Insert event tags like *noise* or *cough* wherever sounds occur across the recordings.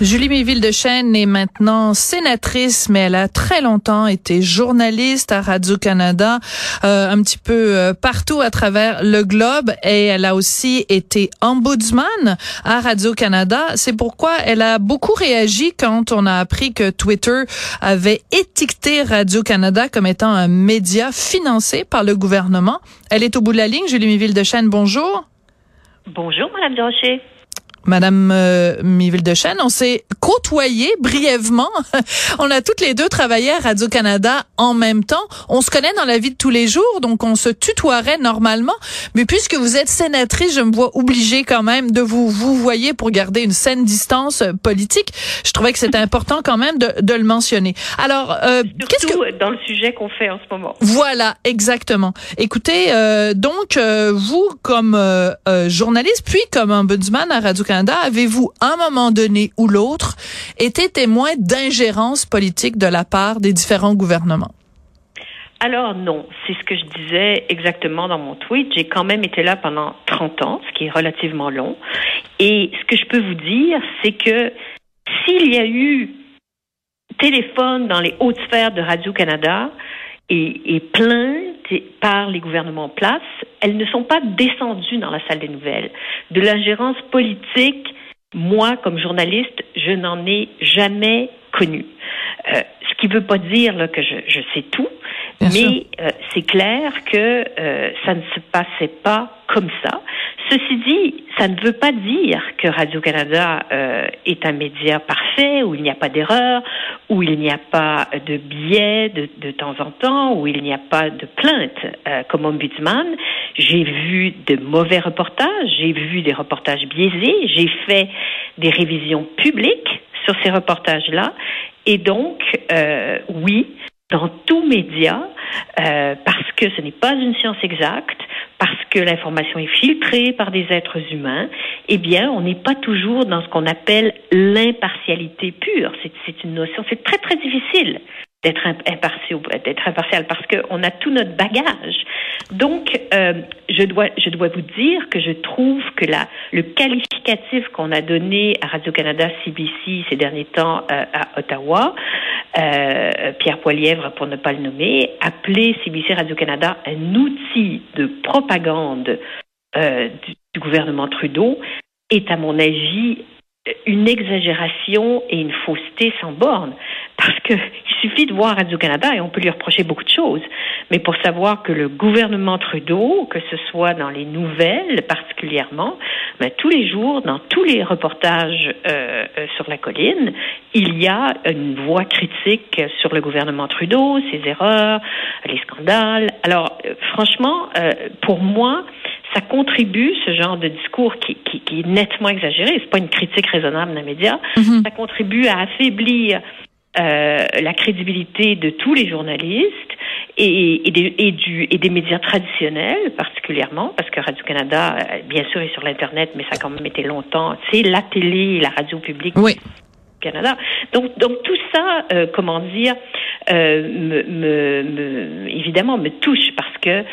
Julie Méville de Chêne est maintenant sénatrice, mais elle a très longtemps été journaliste à Radio-Canada, euh, un petit peu euh, partout à travers le globe, et elle a aussi été ombudsman à Radio-Canada. C'est pourquoi elle a beaucoup réagi quand on a appris que Twitter avait étiqueté Radio-Canada comme étant un média financé par le gouvernement. Elle est au bout de la ligne. Julie Méville de Chêne, bonjour. Bonjour, Madame Durocher. Madame euh, Miville de Chêne, on s'est côtoyé brièvement. *laughs* on a toutes les deux travaillé à Radio-Canada en même temps. On se connaît dans la vie de tous les jours, donc on se tutoierait normalement. Mais puisque vous êtes sénatrice, je me vois obligée quand même de vous vous voyez pour garder une saine distance euh, politique. Je trouvais que c'était important quand même de, de le mentionner. Alors, euh, qu'est-ce que dans le sujet qu'on fait en ce moment Voilà, exactement. Écoutez, euh, donc euh, vous comme journaliste puis comme ombudsman à Avez-vous, à un moment donné ou l'autre, été témoin d'ingérence politique de la part des différents gouvernements? Alors non, c'est ce que je disais exactement dans mon tweet. J'ai quand même été là pendant 30 ans, ce qui est relativement long. Et ce que je peux vous dire, c'est que s'il y a eu téléphone dans les hautes sphères de Radio-Canada et, et plainte par les gouvernements en place, elles ne sont pas descendues dans la salle des nouvelles. De l'ingérence politique, moi, comme journaliste, je n'en ai jamais connu. Euh, ce qui ne veut pas dire là, que je, je, sais tout, mais euh, c'est clair que euh, ça ne se passait pas comme ça. Ceci dit, ça ne veut pas dire que Radio-Canada euh, est un média parfait, où il n'y a pas d'erreur, où il n'y a pas de biais de, de, temps en temps, où il n'y a pas de plainte. Euh, comme ombudsman, j'ai vu de mauvais reportages, j'ai vu des reportages biaisés, j'ai fait des révisions publiques sur ces reportages-là. Et donc, euh, oui, dans tout média, euh, parce que ce n'est pas une science exacte, parce que l'information est filtrée par des êtres humains, eh bien, on n'est pas toujours dans ce qu'on appelle l'impartialité pure. C'est une notion, c'est très, très difficile d'être impartial, d'être impartial parce qu'on a tout notre bagage. Donc, euh, je dois, je dois vous dire que je trouve que la, le qualificatif qu'on a donné à Radio-Canada CBC ces derniers temps euh, à Ottawa, euh, Pierre Poilièvre pour ne pas le nommer, appelé CBC Radio-Canada un outil de propagande du gouvernement Trudeau, est à mon avis une exagération et une fausseté sans borne. Parce que il suffit de voir Radio-Canada et on peut lui reprocher beaucoup de choses. Mais pour savoir que le gouvernement Trudeau, que ce soit dans les nouvelles particulièrement, ben, tous les jours, dans tous les reportages euh, sur la colline, il y a une voix critique sur le gouvernement Trudeau, ses erreurs, les scandales. Alors, euh, franchement, euh, pour moi, ça contribue, ce genre de discours qui, qui, qui est nettement exagéré, c'est pas une critique raisonnable d'un média, Mhm. ça contribue à affaiblir euh, la crédibilité de tous les journalistes et, et, des, et, du, et des médias traditionnels particulièrement, parce que Radio-Canada, euh, bien sûr, est sur l'Internet, mais ça a quand même été longtemps, c'est la télé la radio publique Oui. Canada. Donc, donc tout ça, euh, comment dire, euh, me, me, me, évidemment me touche parce que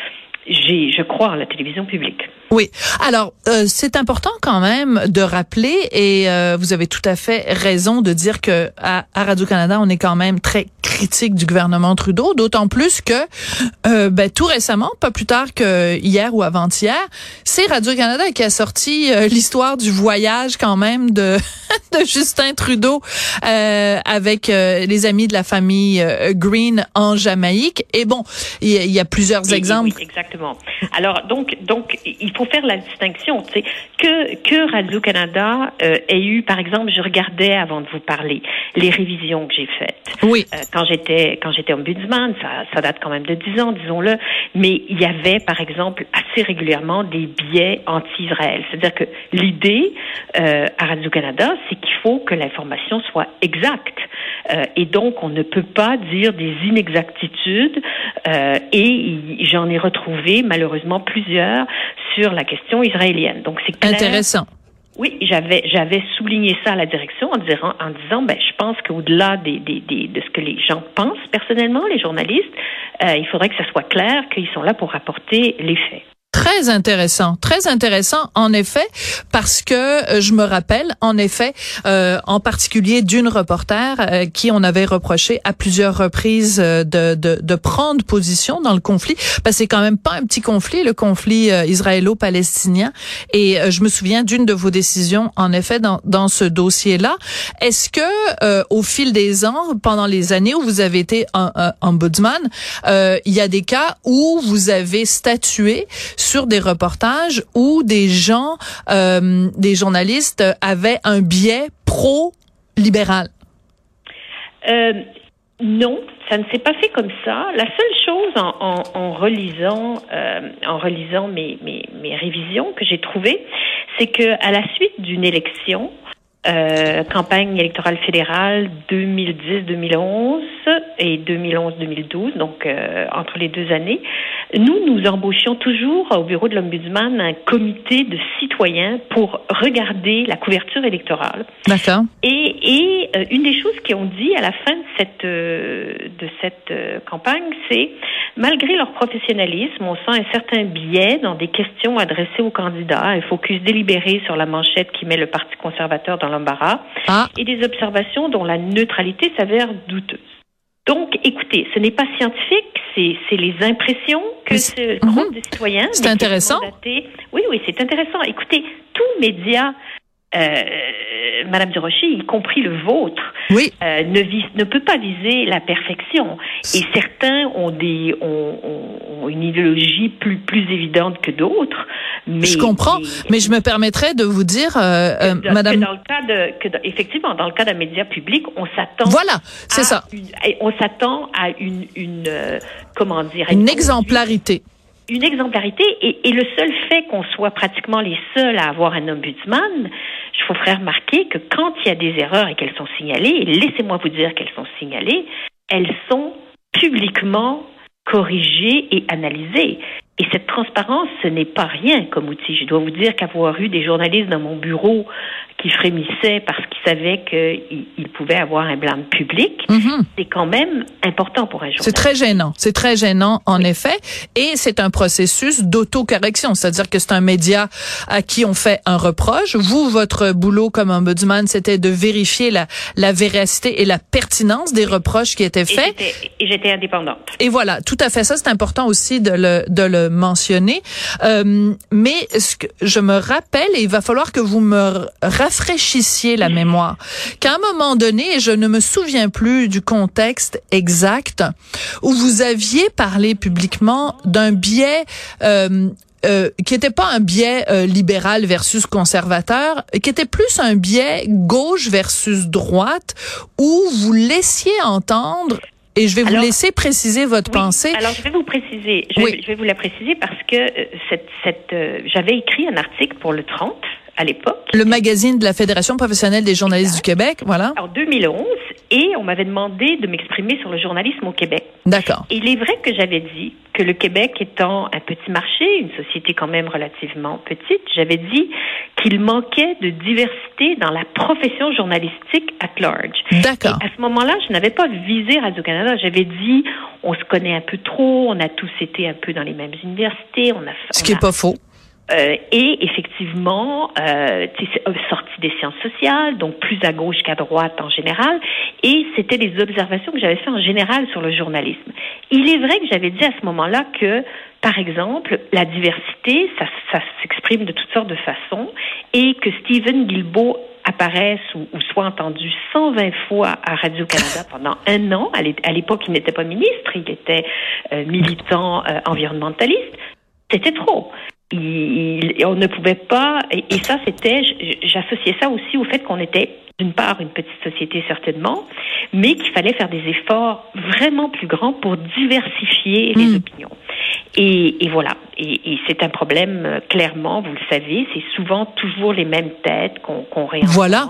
j'ai, je crois en la télévision publique. Oui. Alors, euh, c'est important quand même de rappeler, et euh, vous avez tout à fait raison de dire que à, à Radio-Canada, on est quand même très critique du gouvernement Trudeau, d'autant plus que euh, ben, tout récemment, pas plus tard que hier ou avant-hier, c'est Radio-Canada qui a sorti euh, l'histoire du voyage quand même de, *laughs* de Justin Trudeau euh, avec euh, les amis de la famille Green en Jamaïque. Et bon, il y, y, a plusieurs exemples. Oui, exactement. Alors, donc, donc, il faut faire la distinction. Tu sais, que, que Radio-Canada euh, ait eu, par exemple, je regardais avant de vous parler les révisions que j'ai faites. Oui. Euh, quand j'étais quand j'étais ombudsman, ça, ça date quand même de dix ans, disons-le, mais il y avait, par exemple, assez régulièrement des biais anti-Israël. C'est-à-dire que l'idée euh, à Radio-Canada, c'est qu'il faut que l'information soit exacte. Euh, et donc, on ne peut pas dire des inexactitudes. Et j'en ai retrouvé malheureusement plusieurs sur la question israélienne. Donc, c'est. Intéressant. Oui, j'avais j'avais souligné ça à la direction en disant en disant ben je pense qu'au-delà des, des, des, de ce que les gens pensent personnellement, les journalistes, euh, il faudrait que ça soit clair qu'ils sont là pour rapporter les faits. Très intéressant, très intéressant en effet, parce que euh, je me rappelle en effet, euh, en particulier d'une reporter euh, qui on avait reproché à plusieurs reprises de, de, de, prendre position dans le conflit, parce que c'est quand même pas un petit conflit, le conflit israélo-palestinien. Et je me souviens d'une de vos décisions, en effet, dans, dans ce dossier-là. Est-ce que au fil des ans, pendant les années où vous avez été ombudsman, il y a des cas où vous avez statué des reportages où des gens, euh, des journalistes avaient un biais pro-libéral? Euh, non, ça ne s'est pas fait comme ça. La seule chose en, relisant, euh, en relisant mes, mes, mes révisions que j'ai trouvées, c'est que à la suite d'une élection, euh, campagne électorale fédérale 2010-2011 et 2011-2012, donc euh, entre les deux années, nous, nous embauchions toujours au bureau de l'Ombudsman un comité de citoyens pour regarder la couverture électorale. D'accord. Et, et euh, une des choses qu'ils ont dit à la fin de cette, de cette campagne, c'est malgré leur professionnalisme, on sent un certain biais dans des questions adressées aux candidats, un focus délibéré sur la manchette qui met le Parti conservateur dans l'embarras, ah. et des observations dont la neutralité s'avère douteuse. Donc, écoutez, ce n'est pas scientifique, c'est les impressions que ce groupe mhm. de citoyens. C'est intéressant. Oui, oui, c'est intéressant. Écoutez, tout média euh, Madame Durocher, y compris le vôtre, oui. euh, ne, vise, ne peut pas viser la perfection. Et certains ont des ont, ont une idéologie plus plus évidente que d'autres. Mais je comprends, mais je me permettrais de vous dire, euh, euh Madame. dans le cas de, que effectivement, dans le cas d'un média public, on s'attend. Voilà, c'est ça. on s'attend à une une euh, comment dire une, exemplarité une exemplarité et, et, le seul fait qu'on soit pratiquement les seuls à avoir un ombudsman, je vous ferai remarquer que quand il y a des erreurs et qu'elles sont signalées, et laissez-moi vous dire qu'elles sont signalées, elles sont publiquement corrigées et analysées. Et cette transparence, ce n'est pas rien comme outil. Je dois vous dire qu'avoir eu des journalistes dans mon bureau qui frémissaient parce qu'ils savaient qu'ils pouvaient avoir un blâme public, mhm. c'est quand même important pour un journaliste. C'est très gênant. C'est très gênant, en effet. Et c'est un processus d'autocorrection. C'est-à-dire que c'est un média à qui on fait un reproche. Vous, votre boulot comme ombudsman, c'était de vérifier la, la véracité et la pertinence des reproches qui étaient faits. Et j'étais indépendante. Et voilà, tout à fait. Ça, c'est important aussi de le, de le mentionner. Euh, mais ce que je me rappelle, et il va falloir que vous me rafraîchissiez la mémoire, qu'à un moment donné, et je ne me souviens plus du contexte exact, où vous aviez parlé publiquement d'un biais euh, euh, qui était pas un biais euh, libéral versus conservateur, qui était plus un biais gauche versus droite, où vous laissiez entendre et je vais vous laisser préciser votre pensée. Alors, je vais vous préciser. Je, vais, je vais vous la préciser parce que euh, cette, cette, euh, j'avais écrit un article pour le 30 à l'époque. Le magazine de la Fédération professionnelle des journalistes du Québec, voilà. En 2011, et on m'avait demandé de m'exprimer sur le journalisme au Québec. D'accord. Il est vrai que j'avais dit que le Québec étant un petit marché, une société quand même relativement petite, j'avais dit qu'il manquait de diversité dans la profession journalistique at large. D'accord. À ce moment-là, je n'avais pas visé Radio-Canada. J'avais dit, on se connaît un peu trop, on a tous été un peu dans les mêmes universités, on a... Ce qui n'est pas faux. Euh, et effectivement, euh, euh, sorti des sciences sociales, donc plus à gauche qu'à droite en général. Et c'était des observations que j'avais fait en général sur le journalisme. Il est vrai que j'avais dit à ce moment-là que, par exemple, la diversité, ça, ça s'exprime de toutes sortes de façons, et que Stephen Guilbeault apparaisse ou, ou, soit entendu 120 fois à Radio-Canada *laughs* pendant un an. À l'époque, il n'était pas ministre, il était euh, militant euh, environnementaliste. C'était trop il, on ne pouvait pas, et, ça c'était, j'associais ça aussi au fait qu'on était d'une part une petite société certainement, mais qu'il fallait faire des efforts vraiment plus grands pour diversifier les hmm. opinions. Et, et, voilà. Et, et c'est un problème, euh, clairement, vous le savez, c'est souvent toujours les mêmes têtes qu'on qu'on réentend. Voilà.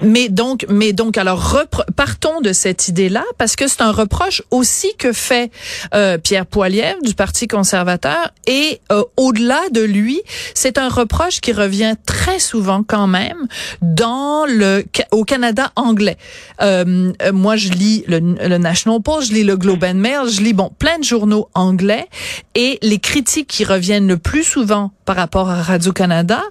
Mais donc, mais donc, alors, partons de cette idée-là, parce que c'est un reproche aussi que fait euh, Pierre Poilievre du Parti conservateur. Et euh, au-delà de lui, c'est un reproche qui revient très souvent quand même dans le au Canada anglais. Euh, moi, je lis le, le National Post, je lis le Globe and Mail, je lis bon plein de journaux anglais et les critiques qui reviennent le plus souvent par rapport à Radio-Canada,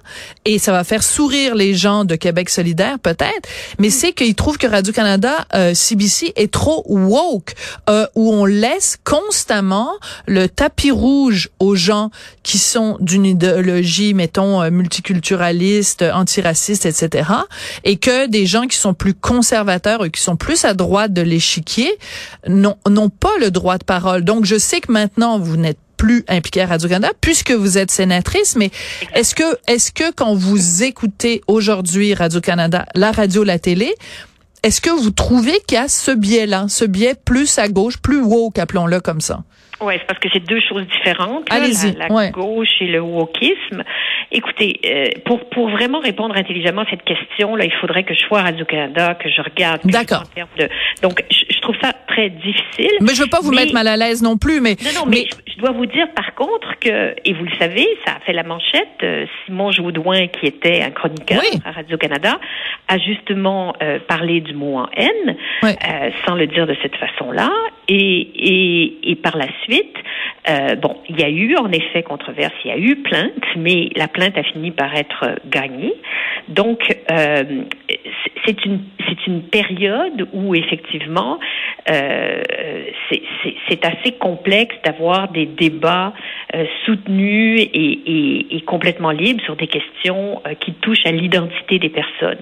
et ça va faire sourire les gens de Québec solidaire peut-être, mais c'est qu'ils trouvent que Radio-Canada, euh, CBC, est trop woke, euh, où on laisse constamment le tapis rouge aux gens qui sont d'une idéologie, mettons, euh, multiculturaliste, antiraciste, etc., et que des gens qui sont plus conservateurs et qui sont plus à droite de l'échiquier n'ont pas le droit de parole. Donc, je sais que maintenant, vous n'êtes plus impliquée à Radio-Canada puisque vous êtes sénatrice, mais est-ce que, est-ce que quand vous écoutez aujourd'hui Radio-Canada, la radio, la télé, est-ce que vous trouvez qu'il y a ce biais-là, ce biais plus à gauche, plus woke, appelons-le comme ça? Oui, c'est parce que c'est deux choses différentes. Allez-y. La, la gauche et le wokisme. Écoutez, euh, pour, pour vraiment répondre intelligemment à cette question, là, il faudrait que je sois à Radio-Canada, que je regarde. D'accord. De... Donc, je, je, trouve ça très difficile. Mais je veux pas vous mettre mal à l'aise non plus, mais... Non, non, mais, je, je, dois vous dire par contre que, et vous le savez, ça a fait la manchette, euh, Simon Jaudoin, qui était un chroniqueur oui. à Radio-Canada, a justement euh, parlé du mot en haine, oui. euh, sans le dire de cette façon-là, et, et, et par la suite, euh, bon, il y a eu en effet controverse, il y a eu plainte, mais la plainte a fini par être gagnée. Donc, euh, c'est une c'est une période où effectivement euh, c'est assez complexe d'avoir des débats euh, soutenus et, et, et, complètement libres sur des questions euh, qui touchent à l'identité des personnes.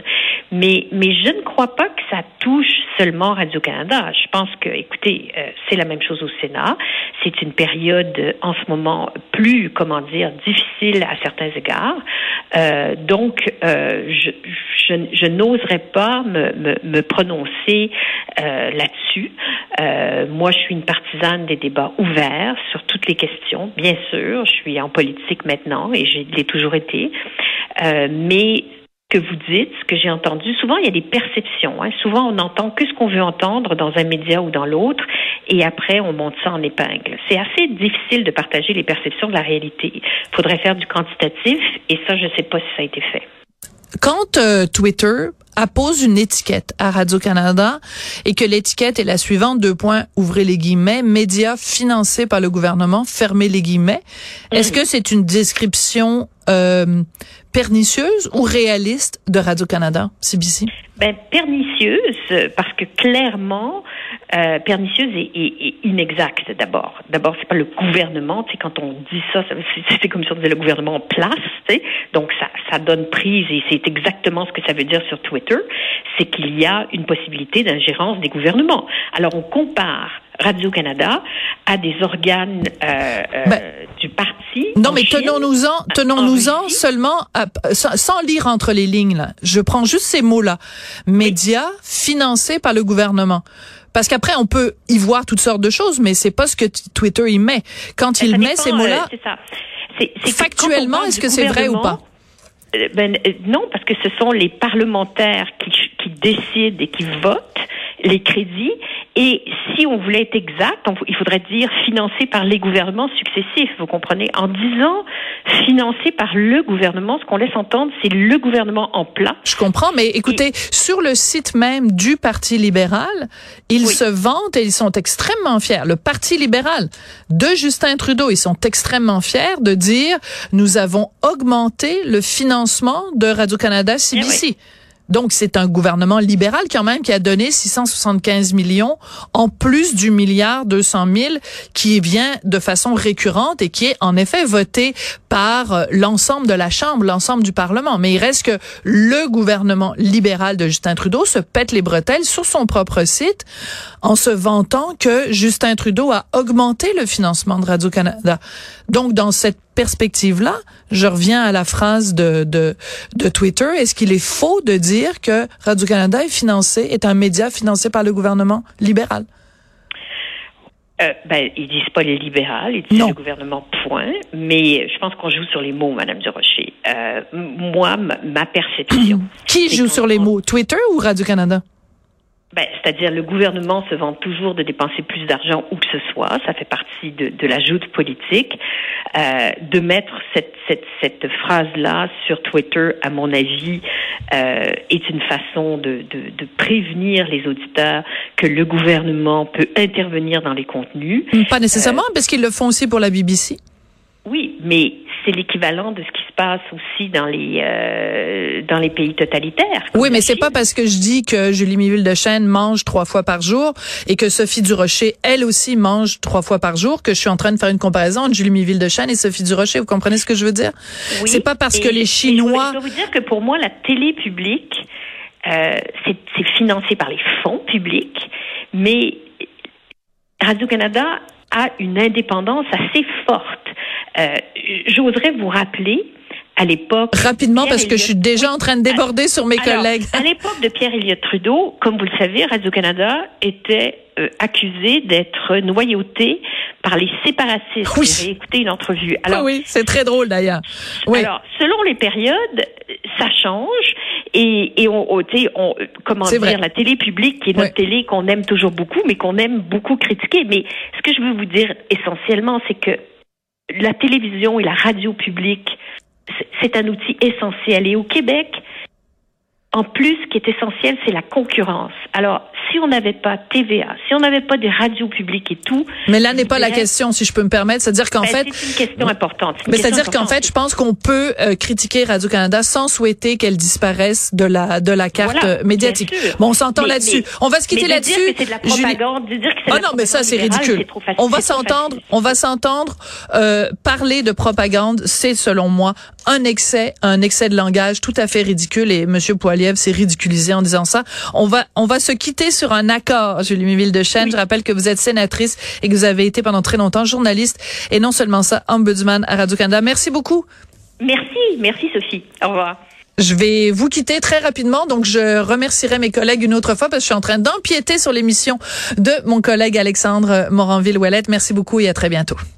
Mais mais je ne crois pas que ça touche seulement Radio Canada. Je pense que écoutez, euh, c'est la même chose au Sénat. C'est une période en ce moment plus comment dire difficile à certains égards. Euh, donc je, je, je n'oserais pas me, me, me prononcer euh, là-dessus. Euh, moi, je suis une partisane des débats ouverts sur toutes les questions. Bien sûr, je suis en politique maintenant et je l'ai toujours été. Euh, mais que vous dites, ce que j'ai entendu, souvent il y a des perceptions. Hein. Souvent on n'entend que ce qu'on veut entendre dans un média ou dans l'autre, et après on monte ça en épingle. C'est assez difficile de partager les perceptions de la réalité. Il faudrait faire du quantitatif, et ça je ne sais pas si ça a été fait. Quand euh, Twitter appose une étiquette à Radio-Canada et que l'étiquette est la suivante, deux points, ouvrez les guillemets, médias financés par le gouvernement, fermez les guillemets. Mmh. Est-ce que c'est une description euh, pernicieuse ou réaliste de Radio-Canada, CBC? Ben, pernicieuse, parce que clairement, euh, pernicieuse et, inexacte d'abord. D'abord, c'est pas le gouvernement, tu sais, quand on dit ça, c'est comme si on disait le gouvernement en place, donc ça donne prise et c'est exactement ce que ça veut dire sur Twitter, c'est qu'il y a une possibilité d'ingérence des gouvernements. Alors on compare Radio-Canada à des organes euh, euh, ben, du parti. Non, mais tenons-nous-en, tenons-nous-en seulement, à, sans, sans, lire entre les lignes. Là. Je prends juste ces mots-là. Médias oui. financés par le gouvernement. Parce qu'après, on peut y voir toutes sortes de choses, mais c'est pas ce que Twitter y met. Quand il ça met dépend, ces mots-là, euh, factuellement, est-ce que c'est vrai ou pas? Ben, non, parce que ce sont les parlementaires qui, qui décident et qui votent les crédits. Et si on voulait être exact, on, il faudrait dire financé par les gouvernements successifs, vous comprenez En disant financé par le gouvernement, ce qu'on laisse entendre, c'est le gouvernement en place. Je comprends, mais écoutez, et, sur le site même du Parti libéral, ils oui. se vantent et ils sont extrêmement fiers. Le Parti libéral de Justin Trudeau, ils sont extrêmement fiers de dire nous avons augmenté le financement de Radio-Canada CBC. Eh oui. Donc, c'est un gouvernement libéral quand même qui a donné 675 millions en plus du milliard 200 000 qui vient de façon récurrente et qui est en effet voté par l'ensemble de la Chambre, l'ensemble du Parlement. Mais il reste que le gouvernement libéral de Justin Trudeau se pète les bretelles sur son propre site en se vantant que Justin Trudeau a augmenté le financement de Radio-Canada. Donc, dans cette perspective-là, je reviens à la phrase de, de, de Twitter. Est-ce qu'il est faux de dire que Radio-Canada est financé, est un média financé par le gouvernement libéral? Euh, ben, ils disent pas les libérales, ils disent le gouvernement point. Mais je pense qu'on joue sur les mots, Madame Durocher. Euh, moi, ma perception. Qui joue sur les mots Twitter ou Radio Canada ben, c'est-à-dire le gouvernement se vante toujours de dépenser plus d'argent où que ce soit, ça fait partie de, de la joute politique. Euh, de mettre cette, cette, cette phrase-là sur Twitter, à mon avis, euh, est une façon de, de, de, prévenir les auditeurs que le gouvernement peut intervenir dans les contenus. Pas nécessairement, euh, parce qu'ils le font aussi pour la BBC. Oui, mais c'est l'équivalent de ce qui passe aussi dans les euh, dans les pays totalitaires. Oui, mais c'est pas parce que je dis que Julie Miville de Chêne mange trois fois par jour et que Sophie Durocher elle aussi mange trois fois par jour que je suis en train de faire une comparaison entre Julie Miville de Chêne et Sophie Durocher. Vous comprenez ce que je veux dire? Oui, C'est pas parce que les Chinois. Je dois vous dire que pour moi la télé publique euh, c'est financé par les fonds publics, mais Radio Canada a une indépendance assez forte. Euh, j'oserais vous rappeler à l'époque. Rapidement, parce que je suis déjà en train de déborder sur mes collègues. À l'époque de Pierre Elliott Trudeau, comme vous le savez, Radio-Canada était euh, accusé d'être noyauté par les séparatistes. Oui. J'ai écouté une entrevue. Alors, oui, c'est très drôle d'ailleurs. Oui. Alors, selon les périodes, ça change. Et, et on, on, comment dire, vrai. la télé publique, qui est notre télé qu'on aime toujours beaucoup, mais qu'on aime beaucoup critiquer. Mais ce que je veux vous dire essentiellement, c'est que la télévision et la radio publique, c'est un outil essentiel. Et au Québec, en plus, ce qui est essentiel, c'est la concurrence. Alors, si on n'avait pas TVA, si on n'avait pas des radios publiques et tout. Mais là n'est pas la question, si je peux me permettre. C'est-à-dire qu'en ben, fait. C'est une question importante. mais c'est-à-dire qu'en fait, je pense qu'on peut euh, critiquer Radio-Canada sans souhaiter qu'elle disparaisse de la, de la carte voilà, médiatique. Bon, on s'entend là-dessus. On va se quitter là-dessus. c'est de la propagande, de dire que c'est oh non, mais ça, c'est ridicule. On va s'entendre, on va s'entendre, euh, parler de propagande, c'est selon moi un excès, un excès de langage tout à fait ridicule et Monsieur Poiliev s'est ridiculisé en disant ça. On va, on va se quitter sur un accord, Julie Miville de Chêne. Oui. Je rappelle que vous êtes sénatrice et que vous avez été pendant très longtemps journaliste et non seulement ça, ombudsman à Radio-Canada. Merci beaucoup. Merci, merci Sophie. Au revoir. Je vais vous quitter très rapidement, donc je remercierai mes collègues une autre fois parce que je suis en train d'empiéter sur l'émission de mon collègue Alexandre Moranville-Ouellette. Merci beaucoup et à très bientôt.